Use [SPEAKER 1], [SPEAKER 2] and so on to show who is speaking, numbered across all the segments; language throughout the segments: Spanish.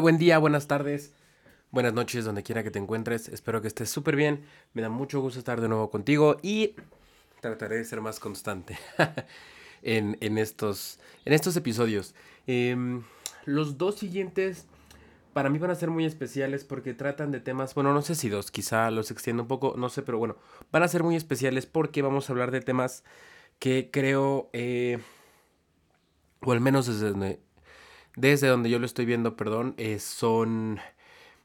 [SPEAKER 1] Buen día, buenas tardes, buenas noches, donde quiera que te encuentres. Espero que estés súper bien. Me da mucho gusto estar de nuevo contigo y trataré de ser más constante en, estos, en estos episodios. Em, los dos siguientes para mí van a ser muy especiales porque tratan de temas, bueno, no sé si dos, quizá los extiendo un poco, no sé, pero bueno, van a ser muy especiales porque vamos a hablar de temas que creo, eh, o al menos desde desde donde yo lo estoy viendo, perdón, eh, son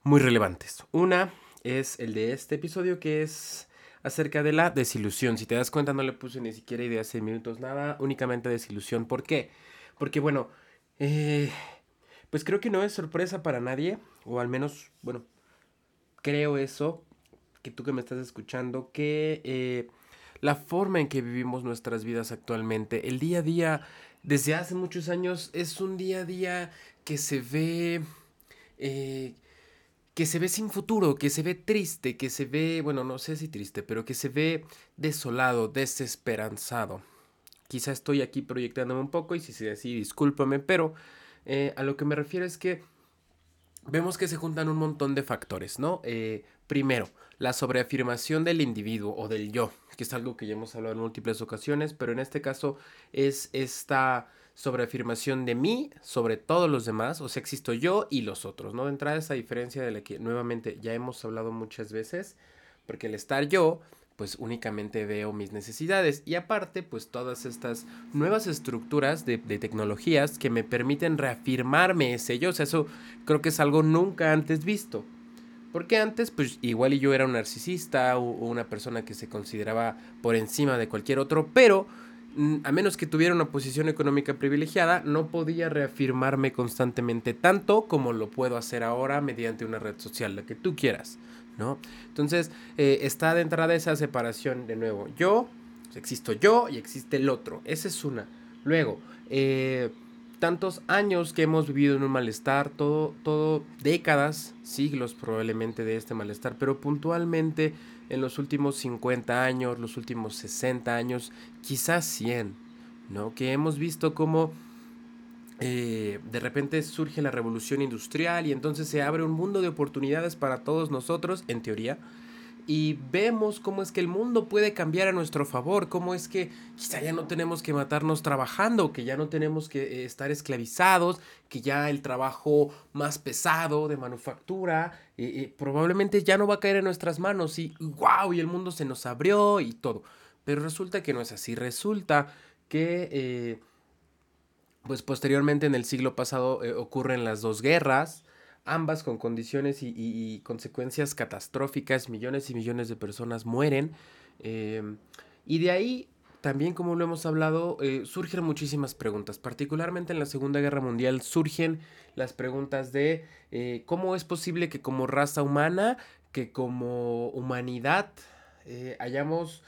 [SPEAKER 1] muy relevantes. Una es el de este episodio que es acerca de la desilusión. Si te das cuenta, no le puse ni siquiera idea hace minutos nada, únicamente desilusión. ¿Por qué? Porque, bueno, eh, pues creo que no es sorpresa para nadie, o al menos, bueno, creo eso, que tú que me estás escuchando, que eh, la forma en que vivimos nuestras vidas actualmente, el día a día, desde hace muchos años, es un día a día que se ve... Eh, que se ve sin futuro, que se ve triste, que se ve, bueno, no sé si triste, pero que se ve desolado, desesperanzado. Quizá estoy aquí proyectándome un poco y si sea así, discúlpame, pero eh, a lo que me refiero es que vemos que se juntan un montón de factores, ¿no? Eh, primero, la sobreafirmación del individuo o del yo, que es algo que ya hemos hablado en múltiples ocasiones, pero en este caso es esta sobreafirmación de mí sobre todos los demás, o sea, existo yo y los otros, ¿no? De entrada esa diferencia de la que nuevamente ya hemos hablado muchas veces, porque el estar yo, pues únicamente veo mis necesidades. Y aparte, pues todas estas nuevas estructuras de, tecnologías que me permiten reafirmarme ese yo, o sea, eso creo que es algo nunca antes visto. Porque antes, pues igual y yo era un narcisista o una persona que se consideraba por encima de cualquier otro, pero a menos que tuviera una posición económica privilegiada, no podía reafirmarme constantemente tanto como lo puedo hacer ahora mediante una red social, la que tú quieras, ¿no? Entonces, eh, está de entrada esa separación de nuevo. Yo, existo yo y existe el otro. Esa es una. Luego, eh, tantos años que hemos vivido en un malestar, todo, todo, décadas, siglos probablemente de este malestar, pero puntualmente en los últimos 50 años, los últimos 60 años, quizás 100, ¿no? Que hemos visto cómo eh, de repente surge la revolución industrial y entonces se abre un mundo de oportunidades para todos nosotros, en teoría, y vemos cómo es que el mundo puede cambiar a nuestro favor, cómo es que quizá ya no tenemos que matarnos trabajando, que ya no tenemos que eh, estar esclavizados, que ya el trabajo más pesado de manufactura eh, probablemente ya no va a caer en nuestras manos y wow, y el mundo se nos abrió y todo. Pero resulta que no es así, resulta que pues posteriormente en el siglo pasado ocurren las dos guerras, ambas con condiciones y, consecuencias catastróficas, millones y millones de personas mueren. Eh, y de ahí, también como lo hemos hablado, eh, surgen muchísimas preguntas, particularmente en la Segunda Guerra Mundial surgen las preguntas de eh, cómo es posible que como raza humana, que como humanidad hayamos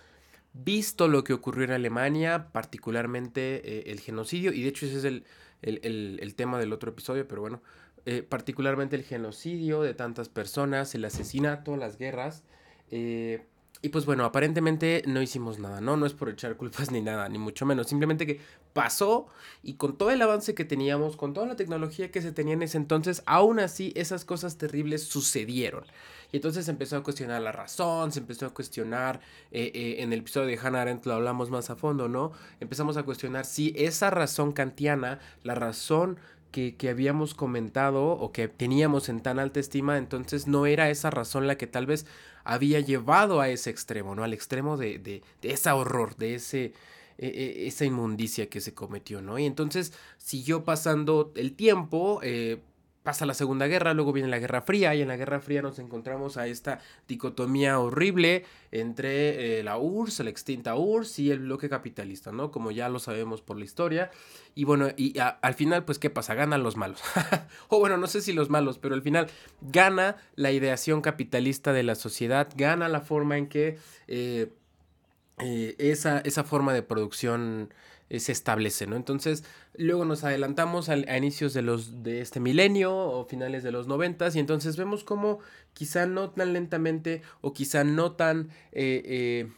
[SPEAKER 1] visto lo que ocurrió en Alemania, particularmente el genocidio, y de hecho ese es el, el tema del otro episodio, pero bueno, eh, particularmente el genocidio de tantas personas, el asesinato, las guerras. Eh, y pues bueno, aparentemente no hicimos nada, ¿no? No es por echar culpas ni nada, ni mucho menos. Simplemente que pasó y con todo el avance que teníamos, con toda la tecnología que se tenía en ese entonces, aún así esas cosas terribles sucedieron. Y entonces se empezó a cuestionar la razón, se empezó a cuestionar, eh, en el episodio de Hannah Arendt lo hablamos más a fondo, ¿no? Empezamos a cuestionar si esa razón kantiana, la razón que, habíamos comentado o que teníamos en tan alta estima, entonces no era esa razón la que tal vez había llevado a ese extremo, ¿no? Al extremo de, de, de ese horror, de ese, e, e, esa inmundicia que se cometió, ¿no? Y entonces siguió pasando el tiempo, eh, pasa la Segunda Guerra, luego viene la Guerra Fría y en la Guerra Fría nos encontramos a esta dicotomía horrible entre eh, la URSS, la extinta URSS y el bloque capitalista, ¿no? Como ya lo sabemos por la historia. Y bueno, y al final, pues, ¿qué pasa? Ganan los malos. o bueno, no sé si los malos, pero al final gana la ideación capitalista de la sociedad, gana la forma en que eh, eh, esa, esa forma de producción se establece, ¿no? Entonces, luego nos adelantamos a, inicios de, los, de este milenio o finales de los noventas y entonces vemos como quizá no tan lentamente o quizá no tan, eh, eh,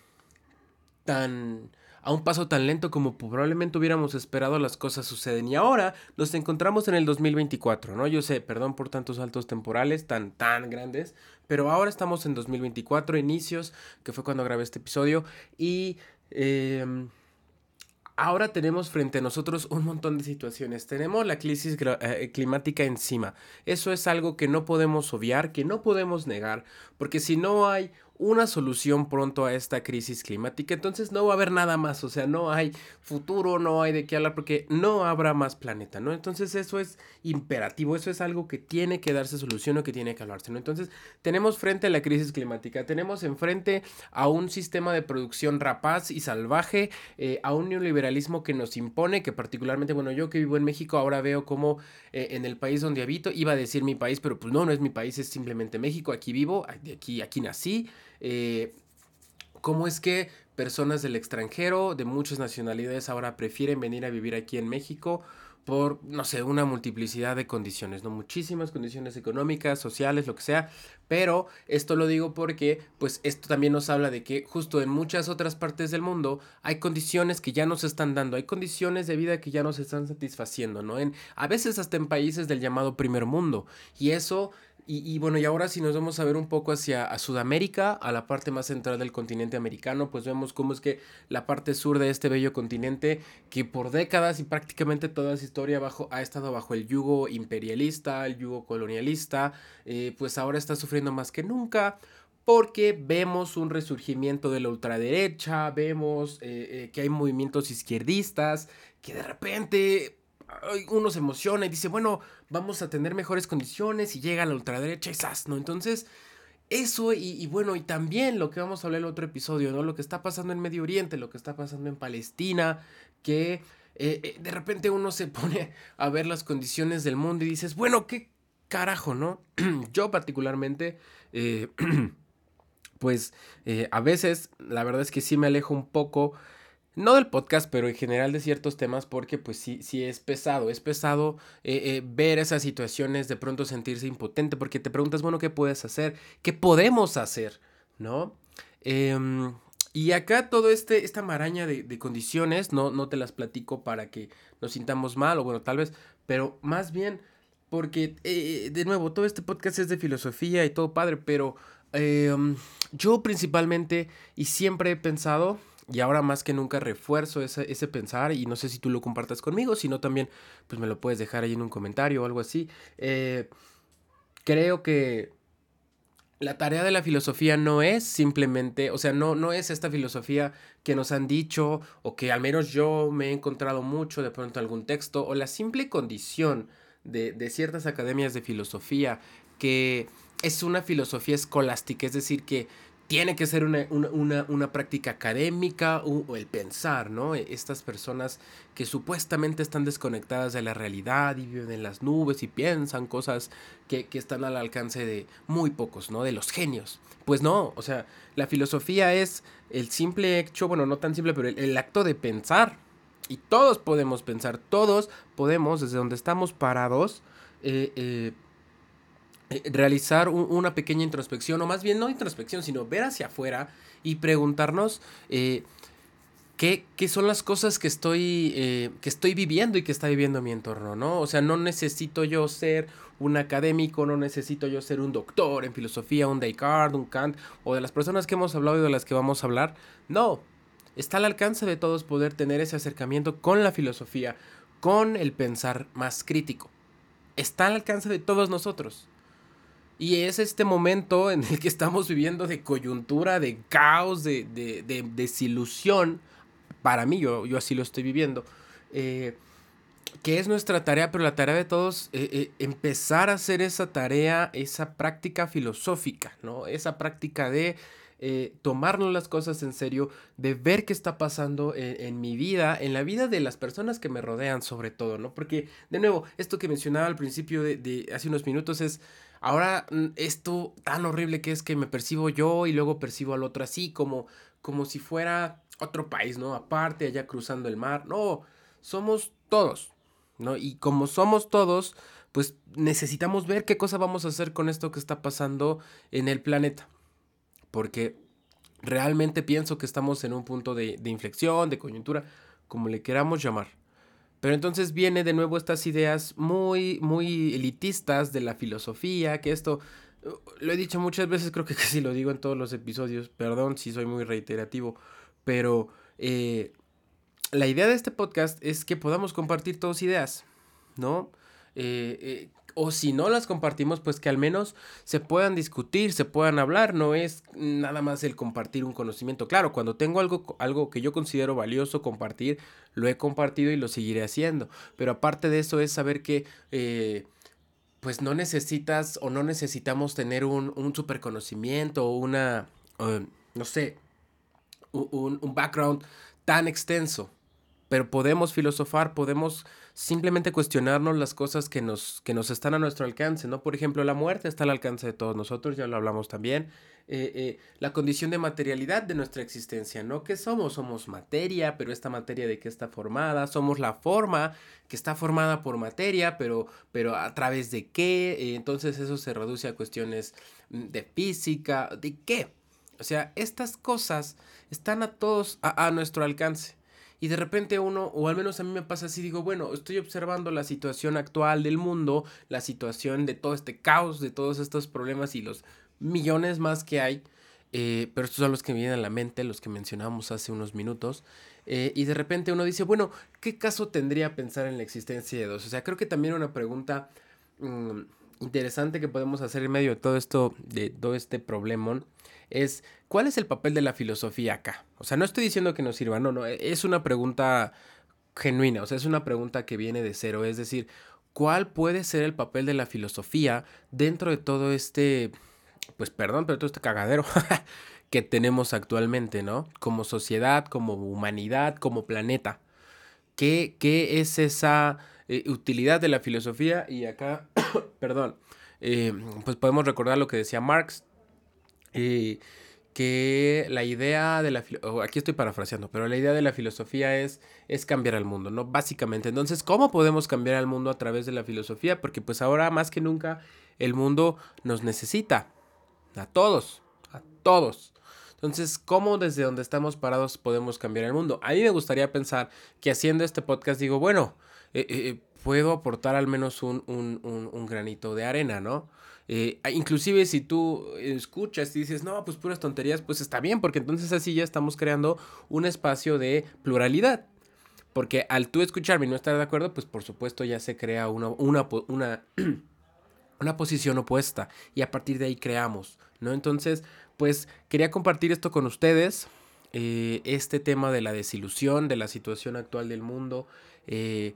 [SPEAKER 1] tan a un paso tan lento como probablemente hubiéramos esperado las cosas suceden. Y ahora nos encontramos en el 2024, ¿no? Yo sé, perdón por tantos saltos temporales tan, tan grandes, pero ahora estamos en 2024, inicios, que fue cuando grabé este episodio, y... Em, ahora tenemos frente a nosotros un montón de situaciones. Tenemos la crisis eh, climática encima. Eso es algo que no podemos obviar, que no podemos negar, porque si no hay una solución pronto a esta crisis climática, entonces no va a haber nada más, o sea, no hay futuro, no hay de qué hablar porque no habrá más planeta, ¿no? Entonces eso es imperativo, eso es algo que tiene que darse solución o que tiene que hablarse, ¿no? Entonces tenemos frente a la crisis climática, tenemos enfrente a un sistema de producción rapaz y salvaje, eh, a un neoliberalismo que nos impone, que particularmente, bueno, yo que vivo en México ahora veo como eh, en el país donde habito, iba a decir mi país, pero pues no, no es mi país, es simplemente México, aquí vivo, aquí, aquí nací. Eh, cómo es que personas del extranjero, de muchas nacionalidades, ahora prefieren venir a vivir aquí en México por, no sé, una multiplicidad de condiciones, ¿no? Muchísimas condiciones económicas, sociales, lo que sea, pero esto lo digo porque, pues, esto también nos habla de que justo en muchas otras partes del mundo hay condiciones que ya nos están dando, hay condiciones de vida que ya nos están satisfaciendo, ¿no? En, a veces hasta en países del llamado primer mundo, y eso y, bueno, y ahora si nos vamos a ver un poco hacia Sudamérica, a la parte más central del continente americano, pues vemos cómo es que la parte sur de este bello continente, que por décadas y prácticamente toda su historia bajo, ha estado bajo el yugo imperialista, el yugo colonialista, eh, pues ahora está sufriendo más que nunca porque vemos un resurgimiento de la ultraderecha, vemos eh, eh, que hay movimientos izquierdistas, que de repente uno se emociona y dice, bueno, vamos a tener mejores condiciones y llega a la ultraderecha y ¡zas! ¿no? Entonces, eso y, bueno, y también lo que vamos a hablar en el otro episodio, ¿no? Lo que está pasando en Medio Oriente, lo que está pasando en Palestina, que eh, eh, de repente uno se pone a ver las condiciones del mundo y dices, bueno, ¿qué carajo, no? Yo particularmente, eh, pues a veces la verdad es que sí me alejo un poco no del podcast, pero en general de ciertos temas, porque pues sí, sí es pesado, es pesado eh, eh, ver esas situaciones, de pronto sentirse impotente, porque te preguntas, bueno, ¿qué puedes hacer? ¿Qué podemos hacer? ¿No? Em, y acá todo este, esta maraña de, condiciones, no, no te las platico para que nos sintamos mal, o bueno, tal vez, pero más bien porque, eh, de nuevo, todo este podcast es de filosofía y todo padre, pero em, yo principalmente y siempre he pensado y ahora más que nunca refuerzo ese, ese, pensar y no sé si tú lo compartas conmigo, sino también pues me lo puedes dejar ahí en un comentario o algo así. Eh, creo que la tarea de la filosofía no es simplemente, o sea, no, no es esta filosofía que nos han dicho o que al menos yo me he encontrado mucho de pronto algún texto o la simple condición de, de ciertas academias de filosofía que es una filosofía escolástica, es decir, que tiene que ser una, práctica académica o, el pensar, ¿no? E, estas personas que supuestamente están desconectadas de la realidad y viven en las nubes y piensan cosas que, están al alcance de muy pocos, ¿no? De los genios. Pues no, o sea, la filosofía es el simple hecho, bueno, no tan simple, pero el, acto de pensar. Y todos podemos pensar, todos podemos, desde donde estamos parados, eh, eh, eh, realizar una pequeña introspección, o más bien no introspección, sino ver hacia afuera y preguntarnos eh, qué, son las cosas que estoy, eh, que estoy viviendo y que está viviendo mi entorno, ¿no? O sea, no necesito yo ser un académico, no necesito yo ser un doctor en filosofía, un Descartes, un Kant, o de las personas que hemos hablado y de las que vamos a hablar. No, está al alcance de todos poder tener ese acercamiento con la filosofía, con el pensar más crítico. Está al alcance de todos nosotros. Y es este momento en el que estamos viviendo de coyuntura, de caos, de, desilusión. Para mí, yo, yo así lo estoy viviendo. Eh, que es nuestra tarea, pero la tarea de todos, eh, eh, empezar a hacer esa tarea, esa práctica filosófica, ¿no? Esa práctica de tomarnos las cosas en serio, de ver qué está pasando en, mi vida, en la vida de las personas que me rodean sobre todo, ¿no? Porque, de nuevo, esto que mencionaba al principio de, de hace unos minutos es Ahora, mm, esto tan horrible que es que me percibo yo y luego percibo al otro así, como, como si fuera otro país, ¿no? Aparte, allá cruzando el mar. No, somos todos, ¿no? Y como somos todos, pues necesitamos ver qué cosa vamos a hacer con esto que está pasando en el planeta. Porque realmente pienso que estamos en un punto de, de inflexión, de coyuntura, como le queramos llamar. Pero entonces viene de nuevo estas ideas muy, muy elitistas de la filosofía, que esto lo he dicho muchas veces, creo que casi lo digo en todos los episodios, perdón si soy muy reiterativo, pero eh, la idea de este podcast es que podamos compartir todas ideas, ¿no? Eh, eh, o si no las compartimos, pues que al menos se puedan discutir, se puedan hablar, no es nada más el compartir un conocimiento. Claro, cuando tengo algo, algo que yo considero valioso compartir, lo he compartido y lo seguiré haciendo. Pero aparte de eso es saber que... Eh, pues no necesitas o no necesitamos tener un, un super conocimiento o una, no sé, un, un background tan extenso pero podemos filosofar, podemos simplemente cuestionarnos las cosas que nos, que nos están a nuestro alcance, ¿no? Por ejemplo, la muerte está al alcance de todos nosotros, ya lo hablamos también. Eh, eh, la condición de materialidad de nuestra existencia, ¿no? ¿Qué somos? Somos materia, pero esta materia de qué está formada, somos la forma que está formada por materia, pero, pero a través de qué, eh, entonces eso se reduce a cuestiones mm, de física, ¿de qué? O sea, estas cosas están a todos a nuestro alcance. Y de repente uno, o al menos a mí me pasa así, digo, bueno, estoy observando la situación actual del mundo, la situación de todo este caos, de todos estos problemas y los millones más que hay. Eh, pero estos son los que me vienen a la mente, los que mencionamos hace unos minutos. Eh, y de repente uno dice, bueno, ¿qué caso tendría pensar en la existencia de dos? O sea, creo que también una pregunta mm, interesante que podemos hacer en medio de todo esto, de todo este problemón, es ¿cuál es el papel de la filosofía acá? O sea, no estoy diciendo que nos sirva, no, no, es una pregunta genuina, o sea, es una pregunta que viene de cero, es decir, ¿cuál puede ser el papel de la filosofía dentro de todo este, pues perdón, pero todo este cagadero que tenemos actualmente, ¿no? Como sociedad, como humanidad, como planeta. ¿Qué, qué es esa eh, utilidad de la filosofía? Y acá, perdón, eh, pues podemos recordar lo que decía Marx, eh, que la idea de la... Aquí estoy parafraseando, pero la idea de la filosofía es, es cambiar al mundo, ¿no? Básicamente. Entonces, ¿cómo podemos cambiar al mundo a través de la filosofía? Porque pues ahora más que nunca el mundo nos necesita. A todos, a todos. Entonces, ¿cómo desde donde estamos parados podemos cambiar el mundo? A mí me gustaría pensar que haciendo este podcast digo, bueno, eh, eh, puedo aportar al menos un, un, un granito de arena, ¿no? Eh, inclusive si tú escuchas y dices, no, pues puras tonterías, pues está bien, porque entonces así ya estamos creando un espacio de pluralidad. Porque al tú escucharme y no estar de acuerdo, pues por supuesto ya se crea una, una, una, una posición opuesta y a partir de ahí creamos, ¿no? Entonces, pues quería compartir esto con ustedes, eh, este tema de la desilusión, de la situación actual del mundo. Eh,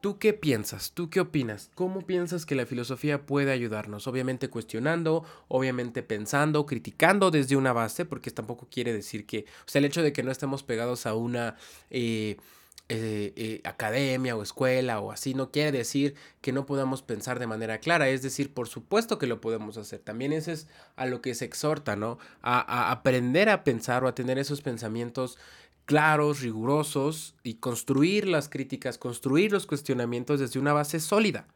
[SPEAKER 1] ¿Tú qué piensas? ¿Tú qué opinas? ¿Cómo piensas que la filosofía puede ayudarnos? Obviamente cuestionando, obviamente pensando, criticando desde una base, porque tampoco quiere decir que, o sea, el hecho de que no estemos pegados a una eh, eh, eh, academia o escuela o así, no quiere decir que no podamos pensar de manera clara, es decir, por supuesto que lo podemos hacer. También eso es a lo que se exhorta, ¿no? A, a aprender a pensar o a tener esos pensamientos claros, rigurosos y construir las críticas, construir los cuestionamientos desde una base sólida.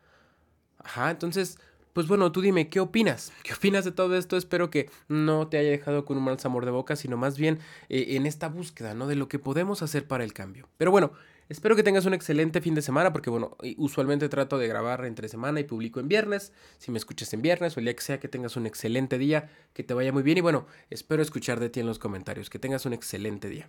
[SPEAKER 1] Ajá, entonces, pues bueno, tú dime, ¿qué opinas? ¿Qué opinas de todo esto? Espero que no te haya dejado con un mal sabor de boca, sino más bien eh, en esta búsqueda, ¿no? De lo que podemos hacer para el cambio. Pero bueno, espero que tengas un excelente fin de semana, porque bueno, usualmente trato de grabar entre semana y publico en viernes. Si me escuchas en viernes o el día que sea, que tengas un excelente día, que te vaya muy bien y bueno, espero escuchar de ti en los comentarios. Que tengas un excelente día.